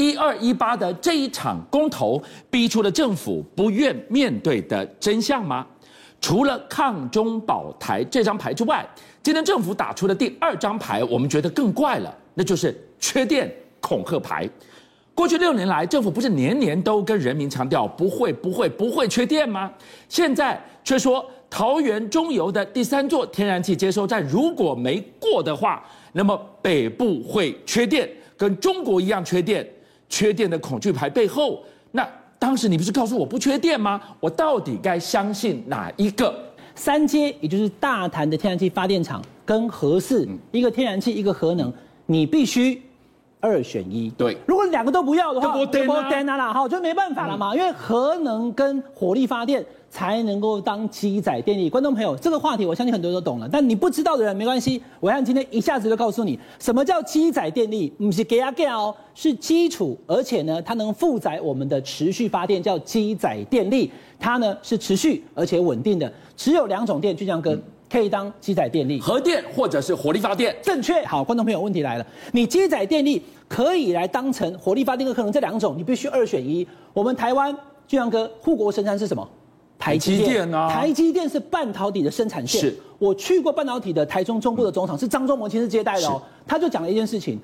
一二一八的这一场公投，逼出了政府不愿面对的真相吗？除了抗中保台这张牌之外，今天政府打出的第二张牌，我们觉得更怪了，那就是缺电恐吓牌。过去六年来，政府不是年年都跟人民强调不会、不会、不会缺电吗？现在却说桃园中油的第三座天然气接收站如果没过的话，那么北部会缺电，跟中国一样缺电。缺电的恐惧牌背后，那当时你不是告诉我不缺电吗？我到底该相信哪一个？三阶，也就是大潭的天然气发电厂跟核四，一个天然气，一个核能，你必须二选一。对，如果两个都不要的话，就没电了，哈，就没办法了嘛，因为核能跟火力发电。才能够当机载电力，观众朋友，这个话题我相信很多人都懂了，但你不知道的人没关系，我让今天一下子就告诉你，什么叫机载电力？不是给啊给哦，是基础，而且呢，它能负载我们的持续发电，叫机载电力，它呢是持续而且稳定的，只有两种电，就像跟可以当机载电力，核电或者是火力发电，正确。好，观众朋友，问题来了，你机载电力可以来当成火力发电的，可能这两种你必须二选一。我们台湾俊相哥护国神山是什么？台积电啊，台积电是半导体的生产线。是，我去过半导体的台中中部的总厂，是张忠谋亲自接待的哦。他就讲了一件事情，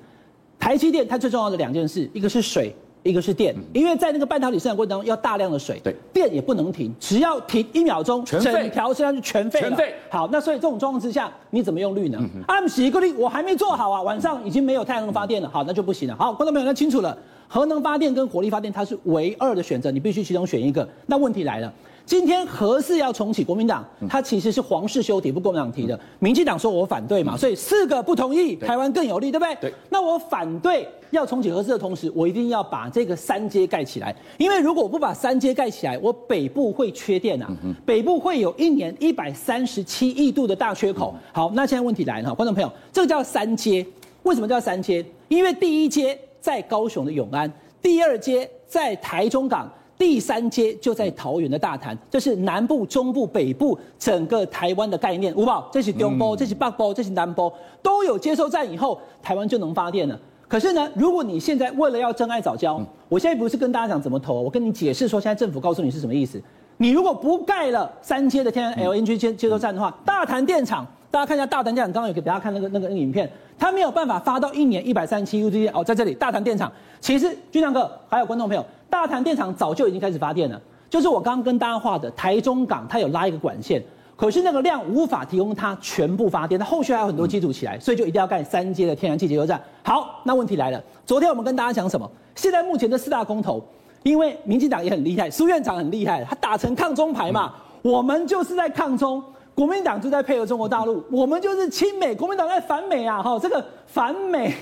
台积电它最重要的两件事，一个是水，一个是电。因为在那个半导体生产过程当中要大量的水，对，电也不能停，只要停一秒钟，整条生产就全废了。全废。好，那所以这种状况之下，你怎么用绿能？按，洗一个绿，我还没做好啊，晚上已经没有太阳能发电了，好，那就不行了。好，观众朋友，那清楚了，核能发电跟火力发电它是唯二的选择，你必须其中选一个。那问题来了。今天何四要重启，国民党他其实是黄氏修体，不国民党提的。民进党说我反对嘛，所以四个不同意，台湾更有利，对不对？对。那我反对要重启核四的同时，我一定要把这个三阶盖起来，因为如果我不把三阶盖起来，我北部会缺电啊，北部会有一年一百三十七亿度的大缺口。好，那现在问题来了，观众朋友，这个叫三阶，为什么叫三阶？因为第一阶在高雄的永安，第二阶在台中港。第三街就在桃园的大潭，这是南部、中部、北部整个台湾的概念。五宝，这是东波，这是北波，这是南波，都有接收站以后，台湾就能发电了。可是呢，如果你现在为了要真爱早教，我现在不是跟大家讲怎么投，我跟你解释说，现在政府告诉你是什么意思。你如果不盖了三阶的天然 LNG 接接收站的话，大潭电厂，大家看一下大潭电厂，刚刚有给大家看那个那个影片，它没有办法发到一年一百三十七 UZ 哦，在这里大潭电厂，其实军亮哥还有观众朋友。大潭电厂早就已经开始发电了，就是我刚刚跟大家画的台中港，它有拉一个管线，可是那个量无法提供它全部发电，它后续还有很多基础起来，所以就一定要盖三阶的天然气接收站。好，那问题来了，昨天我们跟大家讲什么？现在目前的四大公投，因为民进党也很厉害，苏院长很厉害，他打成抗中牌嘛，我们就是在抗中，国民党就在配合中国大陆，我们就是亲美，国民党在反美啊，哈，这个反美。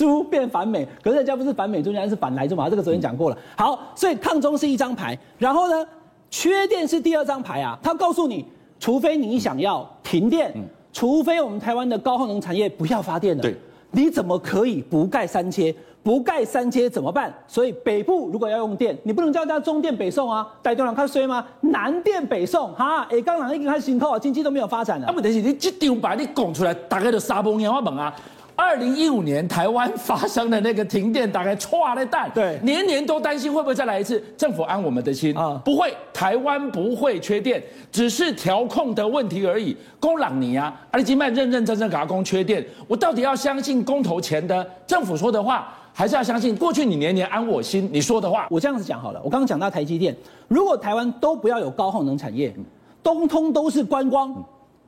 猪变反美，可是人家不是反美猪，人家是反莱猪嘛。这个昨天讲过了。好，所以抗中是一张牌，然后呢，缺电是第二张牌啊。他告诉你，除非你想要停电，除非我们台湾的高耗能产业不要发电了，对，你怎么可以不盖三切？不盖三阶怎么办？所以北部如果要用电，你不能叫人家中电北送啊，带动量看衰吗？南电北送哈，哎，刚刚一个开始新扣啊，经济都没有发展了。啊，问题是你这张牌你讲出来，大概就沙崩眼花问啊。二零一五年台湾发生的那个停电，大概唰的蛋，对，年年都担心会不会再来一次。政府安我们的心啊，不会，台湾不会缺电，只是调控的问题而已。公朗尼啊，阿里基曼认认真真给他公缺电，我到底要相信公投前的政府说的话，还是要相信过去你年年安我心你说的话？我这样子讲好了，我刚刚讲到台积电，如果台湾都不要有高耗能产业，通通都是观光，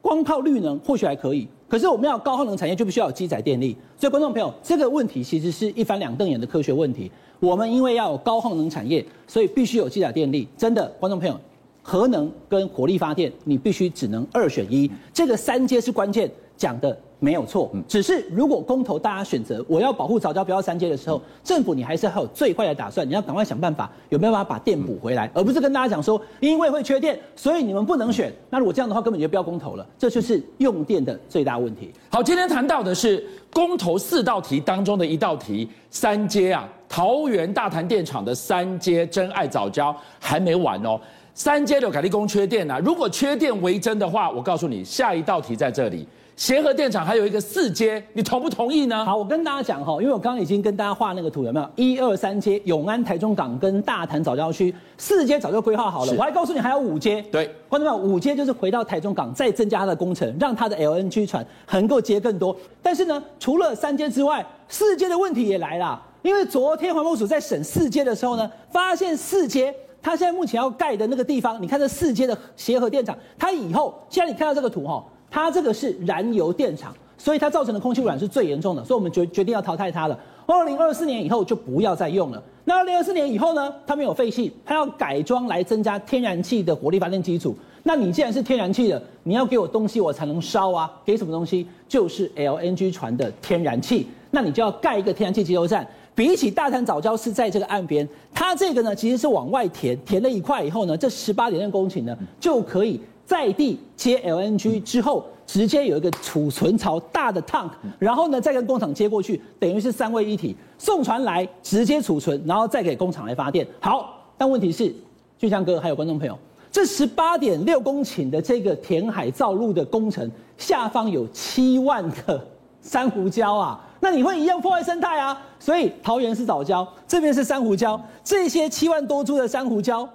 光靠绿能或许还可以。可是我们要高耗能产业，就必须要有机载电力。所以观众朋友，这个问题其实是一翻两瞪眼的科学问题。我们因为要有高耗能产业，所以必须有机载电力。真的，观众朋友，核能跟火力发电，你必须只能二选一。这个三阶是关键，讲的。没有错，只是如果公投大家选择我要保护早教不要三接的时候，政府你还是还有最坏的打算，你要赶快想办法有没有办法把电补回来，而不是跟大家讲说因为会缺电，所以你们不能选。那如果这样的话，根本就不要公投了，这就是用电的最大问题。好，今天谈到的是公投四道题当中的一道题，三接啊，桃园大潭电厂的三接真爱早教还没完哦，三接的凯利工缺电啊，如果缺电为真的话，我告诉你，下一道题在这里。协和电厂还有一个四阶，你同不同意呢？好，我跟大家讲哈，因为我刚刚已经跟大家画那个图，有没有？一二三阶，永安、台中港跟大潭早教区，四阶早就规划好了。我还告诉你还有五阶。对，观众朋友，五阶就是回到台中港再增加它的工程，让它的 LNG 船能够接更多。但是呢，除了三阶之外，四阶的问题也来了。因为昨天环保署在审四阶的时候呢，发现四阶它现在目前要盖的那个地方，你看这四阶的协和电厂，它以后现在你看到这个图哈。它这个是燃油电厂，所以它造成的空气污染是最严重的，所以我们决决定要淘汰它了。二零二四年以后就不要再用了。那二零二四年以后呢？它没有废气，它要改装来增加天然气的火力发电基础。那你既然是天然气的，你要给我东西我才能烧啊？给什么东西？就是 LNG 船的天然气。那你就要盖一个天然气接收站。比起大潭早礁是在这个岸边，它这个呢其实是往外填，填了一块以后呢，这十八点六公顷呢就可以。在地接 LNG 之后，直接有一个储存槽大的 tank，然后呢再跟工厂接过去，等于是三位一体，送船来直接储存，然后再给工厂来发电。好，但问题是，俊相哥还有观众朋友，这十八点六公顷的这个填海造陆的工程，下方有七万个 珊瑚礁啊，那你会一样破坏生态啊？所以桃园是藻礁，这边是珊瑚礁，这些七万多株的珊瑚礁。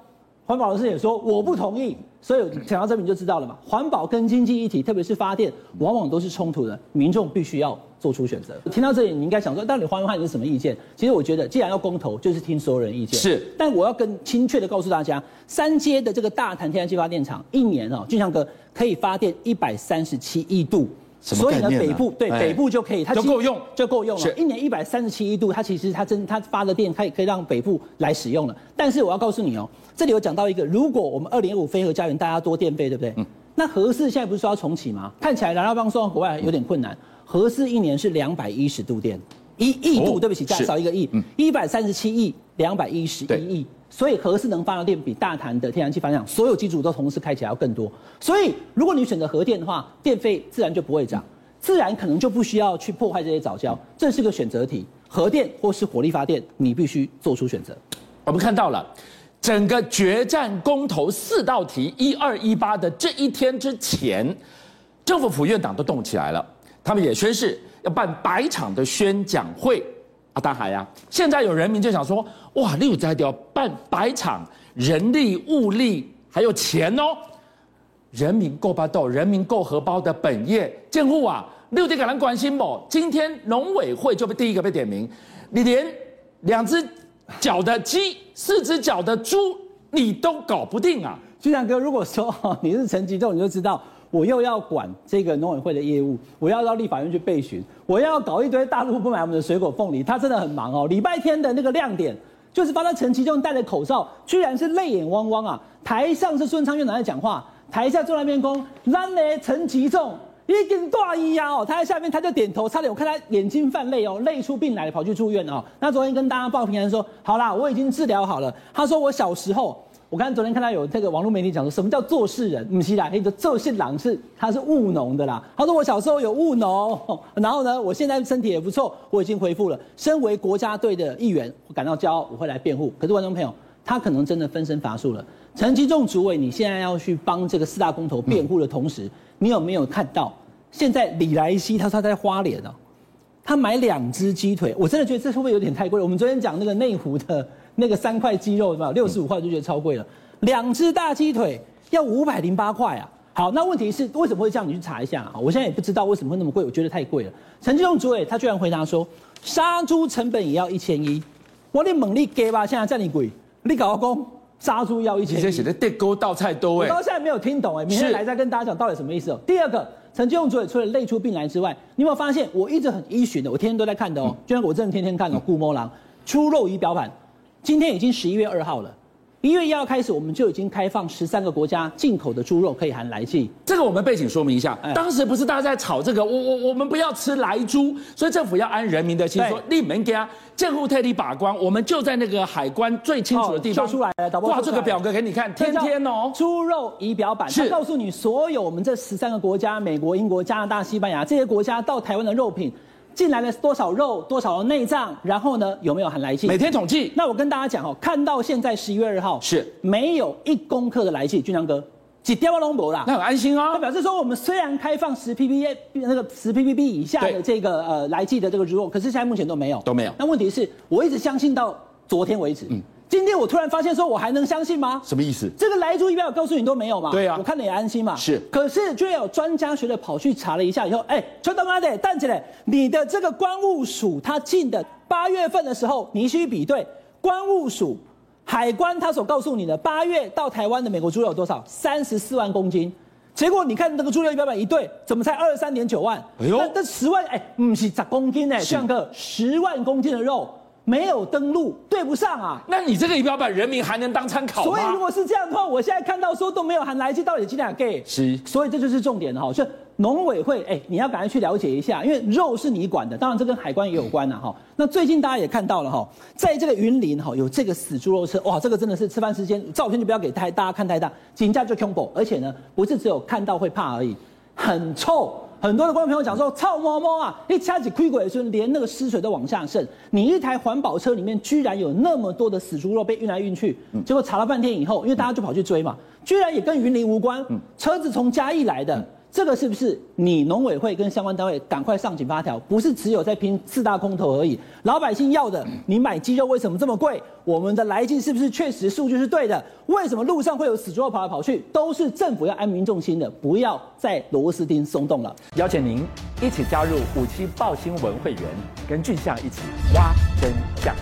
环保人士也说我不同意，所以讲到这边你就知道了嘛。环保跟经济议题，特别是发电，往往都是冲突的，民众必须要做出选择。听到这里，你应该想说，到底黄文瀚你是什么意见？其实我觉得，既然要公投，就是听所有人意见。是，但我要更精确的告诉大家，三阶的这个大潭天然气发电厂，一年哦，俊祥哥可以发电一百三十七亿度。所以呢，北部对北部就可以，它就够用，就够用了。一年一百三十七亿度，它其实它真它发的电，它也可以让北部来使用了。但是我要告诉你哦，这里有讲到一个，如果我们二零二五非核家园大家多电费，对不对？嗯。那核四现在不是说要重启吗？看起来燃料棒送到国外有点困难。核四一年是两百一十度电，一亿度，对不起，再少一个亿，一百三十七亿，两百一十一亿。所以核四能发的电比大潭的天然气发电所有机组都同时开起来要更多。所以如果你选择核电的话，电费自然就不会涨，自然可能就不需要去破坏这些早礁。这是个选择题，核电或是火力发电，你必须做出选择。我们看到了整个决战公投四道题一二一八的这一天之前，政府府院党都动起来了，他们也宣誓要办百场的宣讲会。啊，大海呀！现在有人民就想说，哇，六在要办百场，人力、物力还有钱哦，人民够巴豆，人民够荷包的本业建户啊，六地敢人关心不？今天农委会就被第一个被点名，你连两只脚的鸡、四只脚的猪你都搞不定啊！俊相哥，如果说你是陈吉仲，你就知道。我又要管这个农委会的业务，我要到立法院去备询，我要搞一堆大陆不买我们的水果凤梨，他真的很忙哦。礼拜天的那个亮点就是发到陈其中戴着口罩，居然是泪眼汪汪啊！台上是孙昌院长在讲话，台下坐那边公，那呢陈其中一根大衣呀哦，他在下面他就点头，差点我看他眼睛泛泪哦，泪出病来跑去住院哦。那昨天跟大家报平安说，好啦，我已经治疗好了。他说我小时候。我刚昨天看到有这个网络媒体讲说，什么叫做事人？不是啦，那个做事郎是他是务农的啦。他说我小时候有务农，然后呢，我现在身体也不错，我已经恢复了。身为国家队的一员，我感到骄傲，我会来辩护。可是观众朋友，他可能真的分身乏术了。陈吉仲主委，你现在要去帮这个四大公投辩护的同时，你有没有看到现在李来希他说他在花莲啊，他买两只鸡腿，我真的觉得这会不会有点太贵了？我们昨天讲那个内湖的。那个三块鸡肉是吧？六十五块就觉得超贵了。两只大鸡腿要五百零八块啊！好，那问题是为什么会这样？你去查一下啊！我现在也不知道为什么会那么贵，我觉得太贵了。陈吉仲主委他居然回答说，杀猪成本也要一千一。我的猛力给吧，现在这么贵，你搞工杀猪要一千一。这写的地沟倒菜多哎，我到现在没有听懂哎，明天来再跟大家讲到底什么意思哦。第二个，陈吉仲主委除了累出病来之外，你有没有发现我一直很依循的，我天天都在看的哦，就像我真的天天看哦。顾摸狼出肉仪表板。今天已经十一月二号了，一月一号开始，我们就已经开放十三个国家进口的猪肉可以含来剂。这个我们背景说明一下，当时不是大家在炒这个，我我我们不要吃来猪，所以政府要安人民的心，说你们给他政府特地把关，我们就在那个海关最清楚的地方出来了，挂这个表格给你看，天天哦，猪肉仪表板，是告诉你所有我们这十三个国家，美国、英国、加拿大、西班牙这些国家到台湾的肉品。进来了多少肉，多少内脏，然后呢，有没有含来剂？每天统计。那我跟大家讲哦，看到现在十一月二号是没有一公克的来剂，俊良哥，几掉包龙博啦，那很安心啊。他表示说，我们虽然开放十 ppb 那个十 ppb 以下的这个呃来剂的这个猪肉，可是现在目前都没有，都没有。那问题是我一直相信到昨天为止，嗯。今天我突然发现，说我还能相信吗？什么意思？这个来猪仪表告诉你都没有嘛？对啊，我看了也安心嘛。是，可是居然有专家学者跑去查了一下以后，哎，全他妈的，站起来，你的这个关务署他进的八月份的时候，你去比对关务署海关他所告诉你的八月到台湾的美国猪肉有多少？三十四万公斤，结果你看那个猪肉仪表板一对，怎么才二十三点九万？哎呦，那这十万哎，不是十公斤哎，像个十万公斤的肉。没有登录，对不上啊！那你这个仪表板，人民还能当参考吗？所以如果是这样的话，我现在看到说都没有含来去，到底几两 G？是，所以这就是重点哈。所以农委会，哎，你要赶快去了解一下，因为肉是你管的，当然这跟海关也有关呐哈。那最近大家也看到了哈，在这个云林哈有这个死猪肉车，哇，这个真的是吃饭时间，照片就不要给太大家看太大，紧张就恐怖，而且呢，不是只有看到会怕而已，很臭。很多的观众朋友讲说，臭摸摸啊！一掐起亏鬼的时候，连那个尸水都往下渗。你一台环保车里面居然有那么多的死猪肉被运来运去，结果查了半天以后，因为大家就跑去追嘛，居然也跟云林无关，车子从嘉义来的。这个是不是你农委会跟相关单位赶快上紧发条？不是只有在拼四大空头而已，老百姓要的，你买鸡肉为什么这么贵？我们的来劲是不是确实数据是对的？为什么路上会有死猪肉跑来跑去？都是政府要安民众心的，不要再螺丝钉松动了。邀请您一起加入五七报新闻会员，跟俊相一起挖真相。